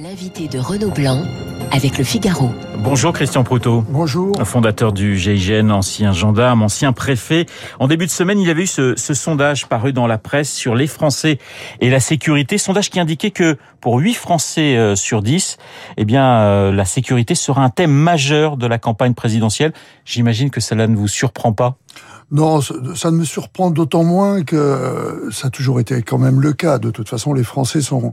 L'invité de Renaud Blanc avec le Figaro. Bonjour Christian Proutot. Bonjour. Fondateur du GIGN, ancien gendarme, ancien préfet. En début de semaine, il y avait eu ce, ce, sondage paru dans la presse sur les Français et la sécurité. Sondage qui indiquait que pour 8 Français euh, sur 10, eh bien, euh, la sécurité sera un thème majeur de la campagne présidentielle. J'imagine que cela ne vous surprend pas. Non, ça ne me surprend d'autant moins que ça a toujours été quand même le cas. De toute façon, les Français sont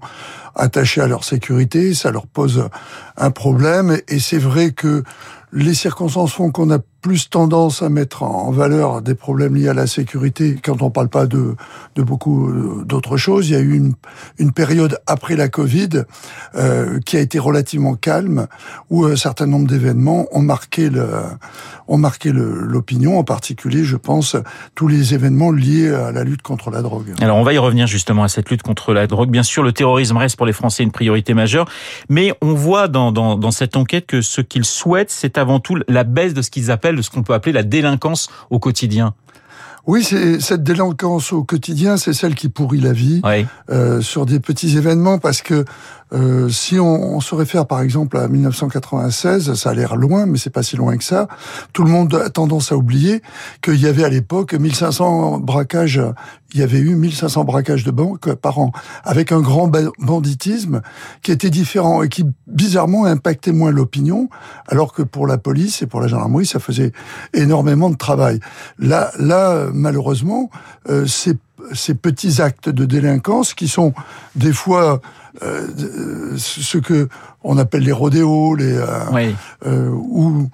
attachés à leur sécurité, ça leur pose un problème. Et c'est vrai que les circonstances font qu'on a plus tendance à mettre en valeur des problèmes liés à la sécurité quand on parle pas de, beaucoup euh, d'autres choses. Il y a eu une, période après la Covid euh, qui a été relativement calme, où un certain nombre d'événements ont marqué l'opinion, en particulier, je pense, tous les événements liés à la lutte contre la drogue. Alors on va y revenir justement à cette lutte contre la drogue. Bien sûr, le terrorisme reste pour les Français une priorité majeure, mais on voit dans cette enquête que ce qu'ils souhaitent, c'est avant tout la baisse de ce qu'ils appellent, de ce qu'on peut appeler la délinquance au quotidien. Oui, c'est cette délinquance au quotidien, c'est celle qui pourrit la vie oui. euh, sur des petits événements, parce que euh, si on, on, se réfère par exemple à 1996, ça a l'air loin, mais c'est pas si loin que ça. Tout le monde a tendance à oublier qu'il y avait à l'époque 1500 braquages. Il y avait eu 1500 braquages de banques par an, avec un grand banditisme qui était différent et qui bizarrement impactait moins l'opinion, alors que pour la police et pour la gendarmerie, ça faisait énormément de travail. Là, là, malheureusement, euh, c'est ces petits actes de délinquance qui sont des fois euh, ce que on appelle les rodéos, les euh, oui. euh, ou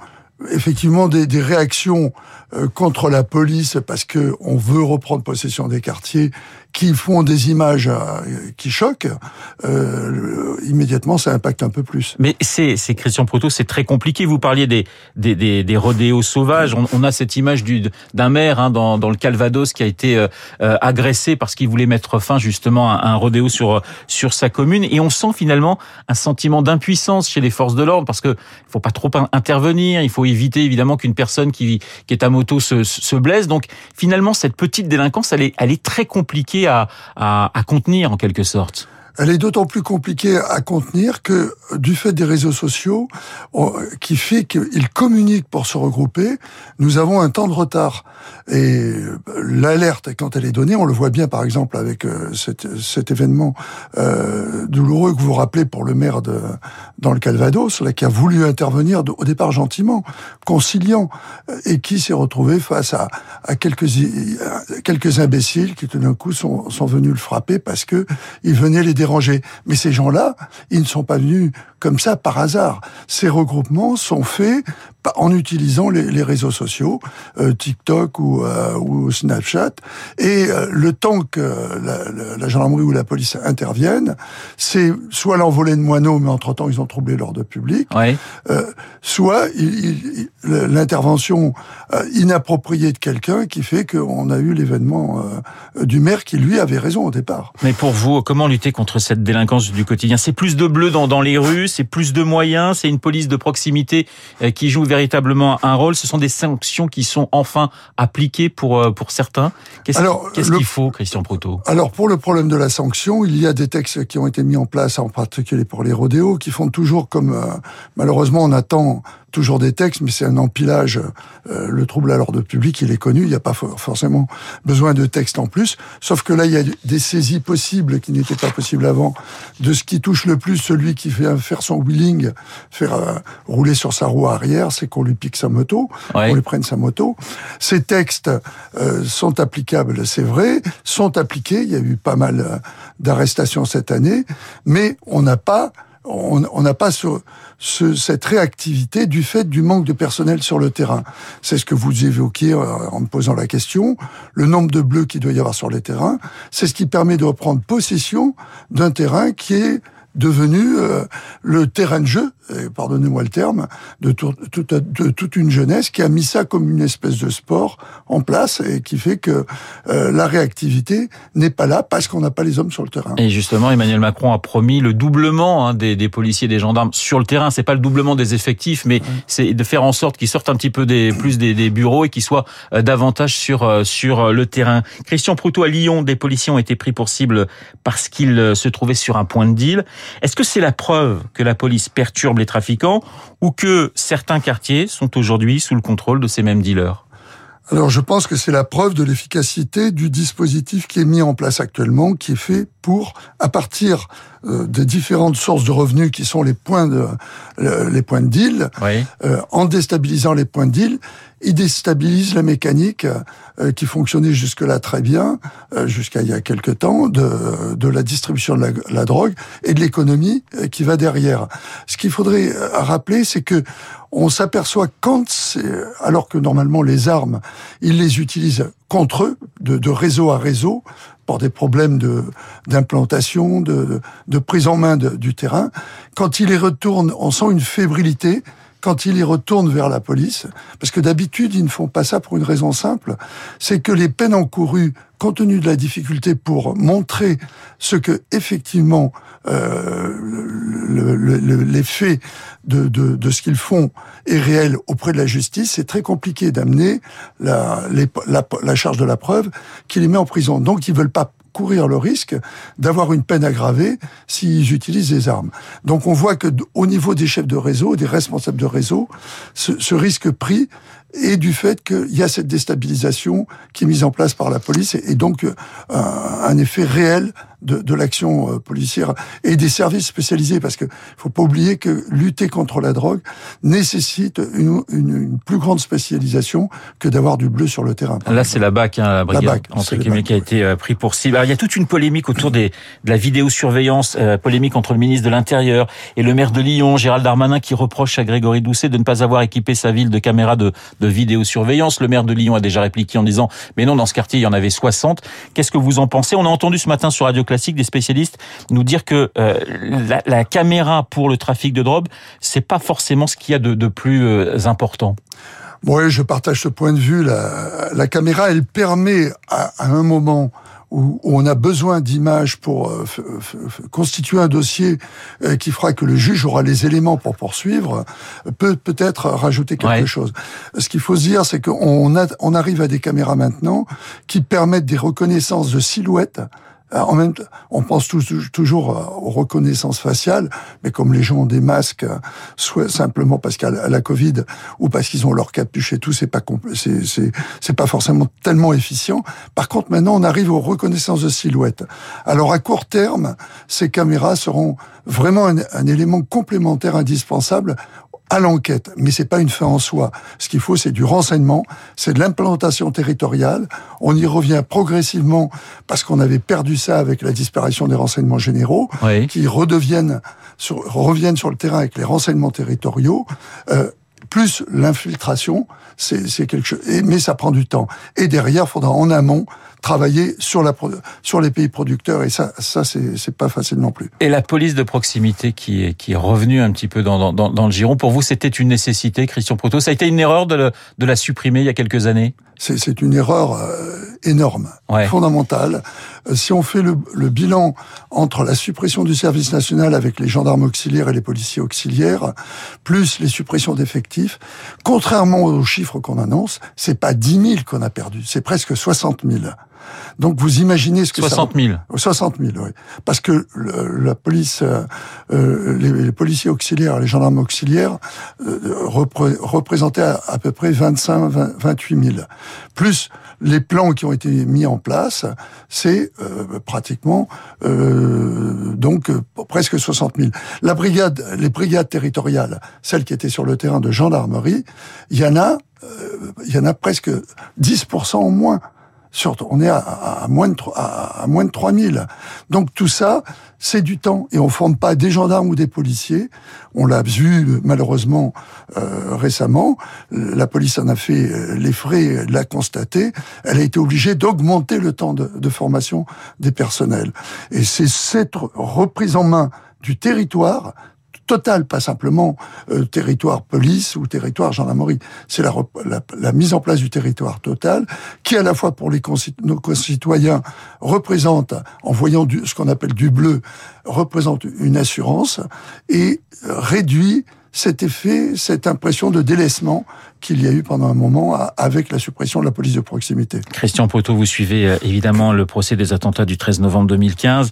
effectivement des, des réactions euh, contre la police parce que on veut reprendre possession des quartiers qui font des images euh, qui choquent, euh, immédiatement ça impacte un peu plus. Mais c'est, c'est Christian Proto, c'est très compliqué. Vous parliez des, des, des, des rodéos sauvages. On, on, a cette image du, d'un maire hein, dans, dans le Calvados qui a été euh, agressé parce qu'il voulait mettre fin justement à un rodéo sur, sur sa commune. Et on sent finalement un sentiment d'impuissance chez les forces de l'ordre parce que faut pas trop intervenir, il faut éviter évidemment qu'une personne qui, qui est à moto se, se blesse. Donc finalement, cette petite délinquance, elle est, elle est très compliquée à, à, à contenir en quelque sorte elle est d'autant plus compliquée à contenir que du fait des réseaux sociaux, qui fait qu'ils communiquent pour se regrouper, nous avons un temps de retard. Et l'alerte, quand elle est donnée, on le voit bien par exemple avec cet, cet événement euh, douloureux que vous rappelez pour le maire de, dans le Calvados, là, qui a voulu intervenir au départ gentiment, conciliant, et qui s'est retrouvé face à, à quelques, quelques imbéciles qui tout d'un coup sont, sont venus le frapper parce que ils venaient les Mais ces gens-là, ils ne sont pas venus comme ça par hasard. Ces regroupements sont faits en utilisant les, les réseaux sociaux, euh, TikTok ou, euh, ou, Snapchat. Et euh, le temps que la, la, la, gendarmerie ou la police interviennent, c'est soit l'envolée de moineaux, mais entre-temps ils ont troublé l'ordre public, oui. soit l'intervention inappropriée de quelqu'un qui fait qu'on a eu l'événement du maire qui lui avait raison au départ. Mais pour vous, comment lutter contre cette délinquance du quotidien? C'est plus de bleu dans, dans les rues, c'est plus de moyens, c'est une police de proximité qui joue véritablement un rôle. Ce sont des sanctions qui sont enfin appliquées pour pour certains. Qu'est-ce qu'est-ce qu'il faut, Christian Proto? Alors pour le problème de la sanction, il y a des textes qui ont été mis en place, en particulier pour les rodéos, qui font toujours comme euh, malheureusement on attend toujours des textes, mais c'est un empilage. Euh, le trouble à l'ordre public, il est connu, il n'y a pas forcément besoin de texte en plus. Sauf que là, il y a des saisies possibles qui n'étaient pas possibles avant. De ce qui touche le plus celui qui fait faire son wheeling, faire euh, rouler sur sa roue arrière, c'est qu'on lui pique sa moto, ouais. qu'on lui prenne sa moto. Ces textes euh, sont applicables, c'est vrai, sont appliqués. Il y a eu pas mal d'arrestations cette année, mais on n'a pas on n'a pas ce, ce, cette réactivité du fait du manque de personnel sur le terrain. C'est ce que vous évoquiez en me posant la question. Le nombre de bleus qu'il doit y avoir sur les terrains, c'est ce qui permet de reprendre possession d'un terrain qui est devenu euh, le terrain de jeu, pardonnez-moi le terme, de, tout, tout, de, toute une jeunesse qui a mis ça comme une espèce de sport en place et qui fait que euh, la réactivité n'est pas là parce qu'on n'a pas les hommes sur le terrain. Et justement, Emmanuel Macron a promis le doublement hein, des, des, policiers et des gendarmes sur le terrain. C'est pas le doublement des effectifs, mais ouais. c'est de faire en sorte qu'ils sortent un petit peu des, plus des, des bureaux et qu'ils soient euh, davantage sur, euh, sur le terrain. Christian Proutot à Lyon, des policiers ont été pris pour cible parce qu'ils se trouvaient sur un point de deal. Est-ce que c'est la preuve que la police perturbe les trafiquants ou que certains quartiers sont aujourd'hui sous le contrôle de ces mêmes dealers? Alors je pense que c'est la preuve de l'efficacité du dispositif qui est mis en place actuellement, qui est fait pour, à partir euh, des différentes sources de revenus qui sont les points de les points de deal, euh, en déstabilisant les points de deal, il déstabilise la mécanique euh, qui fonctionnait jusque-là très bien, jusqu'à il y a quelque temps, de, de la distribution de la, la drogue et de l'économie qui va derrière. Ce qu'il faudrait rappeler, c'est que on s'aperçoit quand, alors que normalement les armes, ils les utilisent contre eux, de, de réseau à réseau, des problèmes d'implantation, de, prise en main du terrain. Quand ils les retournent, on sent une fébrilité quand ils les retournent vers la police, parce que d'habitude ils ne font pas ça pour une raison simple, c'est que les peines encourues, compte tenu de la difficulté pour montrer ce que effectivement euh, l'effet de, de, ce qu'ils font est réel auprès de la justice, c'est très compliqué d'amener la, la, la, charge de la preuve qui les met en prison. Donc ils veulent pas courir le risque d'avoir une peine aggravée s'ils utilisent des armes. Donc on voit que au niveau des chefs de réseau, des responsables de réseau, ce, ce risque pris et du fait qu'il y a cette déstabilisation qui est mise en place par la police et, donc euh, un effet réel de, de l'action euh, policière et des services spécialisés parce que faut pas oublier que lutter contre la drogue nécessite une, une, une plus grande spécialisation que d'avoir du bleu sur le terrain. Là, c'est la BAC, hein, la brigade la BAC, entre guillemets, qui a été euh, pris pour cible. Alors, il y a toute une polémique autour des, de la vidéosurveillance, euh, polémique entre le ministre de l'Intérieur et le maire de Lyon, Gérald Darmanin, qui reproche à Grégory Doucet de ne pas avoir équipé sa ville de caméras de, de vidéosurveillance. Le maire de Lyon a déjà répliqué en disant, mais non, dans ce quartier, il y en avait 60. Qu'est-ce que vous en pensez? On a entendu ce matin sur Radio Classique des spécialistes nous dire que euh, la, la, caméra pour le trafic de drogue, c'est pas forcément ce qu'il y a de, de plus euh, important. Oui, je partage ce point de vue. La, la caméra, elle permet à, à un moment où, on a besoin d'images pour euh, constituer un dossier euh, qui fera que le juge aura les éléments pour poursuivre, peut peut-être rajouter quelque chose. Ce qu'il faut se dire, c'est qu'on on arrive à des caméras maintenant qui permettent des reconnaissances de silhouettes en même temps, on pense toujours aux reconnaissances faciales, mais comme les gens ont des masques, euh, soit simplement parce a la Covid ou parce qu'ils ont leur capuche et tout, c'est pas c'est pas forcément tellement efficient. Par contre, maintenant, on arrive aux reconnaissances de silhouette. Alors à court terme, ces caméras seront vraiment un élément complémentaire indispensable à l'enquête, mais c'est pas une fin en soi. Ce qu'il faut, c'est du renseignement, c'est de l'implantation territoriale. On y revient progressivement parce qu'on avait perdu ça avec la disparition des renseignements généraux, qui redeviennent sur, reviennent sur le terrain avec les renseignements territoriaux. Euh, plus l'infiltration, c'est quelque chose. mais ça prend du temps. Et derrière, il faudra en amont travailler sur, la, sur les pays producteurs et ça, ça c'est pas facile non plus. Et la police de proximité qui est, qui est revenue un petit peu dans, dans, dans le giron, pour vous c'était une nécessité, Christian Proto Ça a été une erreur de, le, de la supprimer il y a quelques années? C'est une erreur euh, énorme, fondamentale. Euh, si on fait le, le, bilan entre la suppression du service national avec les gendarmes auxiliaires et les policiers auxiliaires, plus les suppressions d'effectifs, contrairement aux chiffres qu'on annonce, c'est pas 10 000 qu'on a perdu, c'est presque 60 000. Donc vous imaginez ce que 60 000. 60 000, oui. Parce que la police, euh, euh, les, policiers auxiliaires, les gendarmes auxiliaires euh, représentaient à, peu près 25, 28 000. Plus les plans qui ont été mis en place, c'est pratiquement donc presque 60 000. La brigade, les brigades territoriales, celles qui étaient sur le terrain de gendarmerie, il y en a, il y en a presque 10% en moins. On est à, moins de à, à moins de 3000. Donc tout ça, c'est du temps et on forme pas des gendarmes ou des policiers. On l'a vu malheureusement euh, récemment. La police en a fait euh, les frais, l'a constaté. Elle a été obligée d'augmenter le temps de, de formation des personnels. Et c'est cette reprise en main du territoire total, pas simplement euh, territoire police ou territoire gendarmerie. C'est la, mise en place du territoire total qui, à la fois pour les nos concitoyens, représente, en voyant ce qu'on appelle du bleu, représente une assurance et réduit cet effet, cette impression de délaissement qu'il y a eu pendant un moment avec la suppression de la police de proximité. Christian Poteau, vous suivez euh, évidemment le procès des attentats du 13 novembre 2015.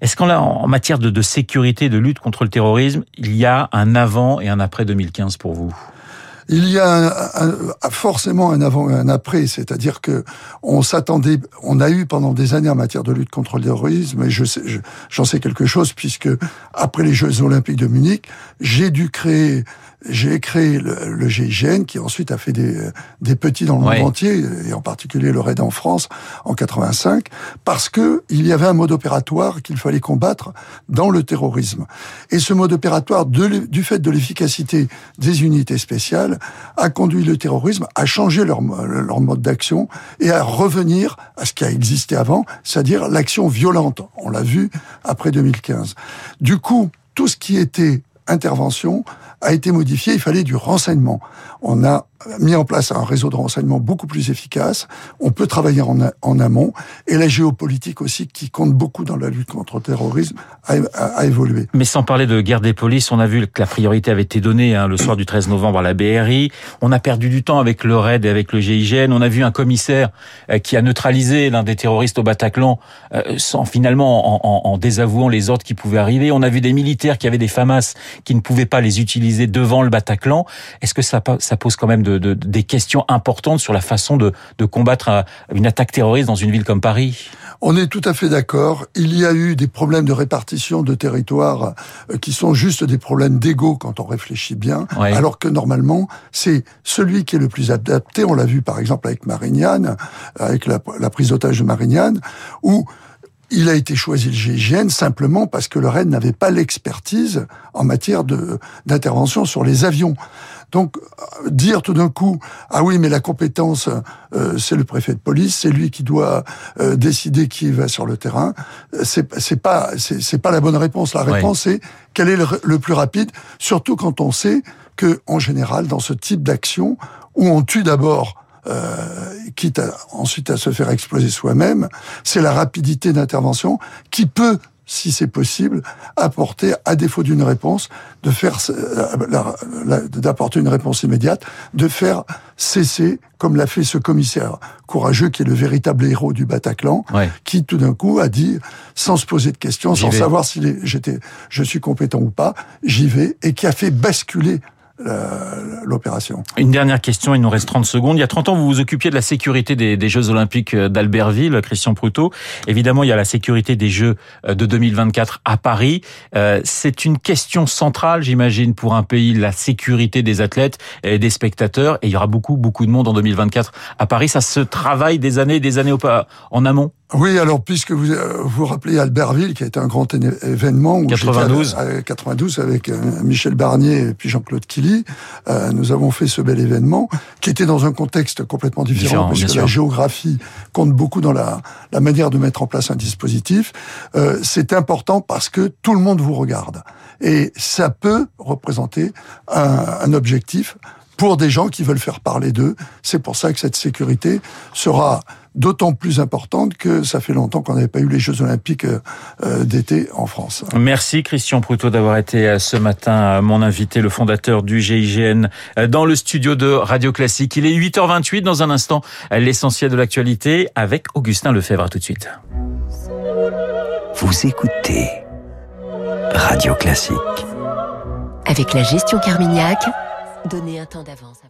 Est-ce qu'en en matière de, de sécurité, de lutte contre le terrorisme, il y a un avant et un après 2015 pour vous? Il y a forcément un avant et un après, c'est-à-dire que on s'attendait, on a eu pendant des années en matière de lutte contre le terrorisme, et je j'en sais quelque chose puisque après les Jeux Olympiques de Munich, j'ai dû créer j'ai créé le, le, GIGN qui ensuite a fait des, des petits dans le monde entier et en particulier le RAID en France en 85 parce que il y avait un mode opératoire qu'il fallait combattre dans le terrorisme. Et ce mode opératoire du fait de l'efficacité des unités spéciales a conduit le terrorisme à changer leur, leur mode d'action et à revenir à ce qui a existé avant c'est-à-dire l'action violente. On l'a vu après 2015 du coup tout ce qui était intervention a été modifié. Il fallait du renseignement. On a mis en place un réseau de renseignement beaucoup plus efficace. On peut travailler en, en amont. Et la géopolitique aussi, qui compte beaucoup dans la lutte contre le terrorisme, a, a, évolué. Mais sans parler de guerre des polices, on a vu que la priorité avait été donnée hein, le soir du 13 novembre à la BRI. On a perdu du temps avec le RAID et avec le GIGN. On a vu un commissaire euh, qui a neutralisé l'un des terroristes au Bataclan euh, sans finalement en, en, en, désavouant les ordres qui pouvaient arriver. On a vu des militaires qui avaient des FAMAS qui ne pouvaient pas les utiliser devant le Bataclan. Est-ce que ça, ça pose quand même de de, des questions importantes sur la façon de, de combattre une attaque terroriste dans une ville comme Paris. On est tout à fait d'accord. Il y a eu des problèmes de répartition de territoire euh, qui sont juste des problèmes d'ego quand on réfléchit bien, alors que normalement, c'est celui qui est le plus adapté. On l'a vu par exemple avec Marignane, avec la, la prise d'otage de Marignane, où il a été choisi le GIGN simplement parce que le RAID n'avait pas l'expertise en matière d'intervention sur les avions. Donc dire tout d'un coup ah oui mais la compétence euh, c'est le préfet de police c'est lui qui doit euh, décider qui va sur le terrain c'est c'est pas c'est pas la bonne réponse la réponse c'est quel est le, le, plus rapide surtout quand on sait que en général dans ce type d'action où on tue d'abord euh, quitte à, ensuite à se faire exploser soi-même, c'est la rapidité d'intervention qui peut si c'est possible, apporter, à défaut d'une réponse, de faire euh, d'apporter une réponse immédiate, de faire cesser, comme l'a fait ce commissaire courageux qui est le véritable héros du Bataclan, qui tout d'un coup a dit, sans se poser de questions, sans savoir si j'étais, je suis compétent ou pas, j'y vais, et qui a fait basculer l'opération. Une dernière question, il nous reste 30 secondes. Il y a 30 ans, vous vous occupiez de la sécurité des, Jeux Olympiques d'Albertville, Christian Proutot. Évidemment, il y a la sécurité des Jeux de 2024 à Paris. Euh, c'est une question centrale, j'imagine, pour un pays, la sécurité des athlètes et des spectateurs. Et il y aura beaucoup, beaucoup de monde en 2024 à Paris. Ça se travaille des années et des années en amont oui, alors puisque vous euh, vous rappelez Albertville, qui a été un grand événement où 92, à, 92 avec euh, Michel Barnier et puis Jean-Claude Killy, euh, nous avons fait ce bel événement qui était dans un contexte complètement différent, parce que la géographie compte beaucoup dans la, la manière de mettre en place un dispositif. Euh, C'est important parce que tout le monde vous regarde et ça peut représenter un, un objectif pour des gens qui veulent faire parler d'eux. C'est pour ça que cette sécurité sera d'autant plus importante que ça fait longtemps qu'on n'avait pas eu les Jeux Olympiques euh, d'été en France. Merci Christian Proutot d'avoir été euh, ce matin euh, mon invité, le fondateur du GIGN, dans le studio de Radio Classique. Il est 8h28 dans un instant, l'essentiel de l'actualité avec Augustin Lefebvre. À tout de suite. Vous écoutez Radio Classique. Avec la gestion Carmignac, donnez un temps d'avance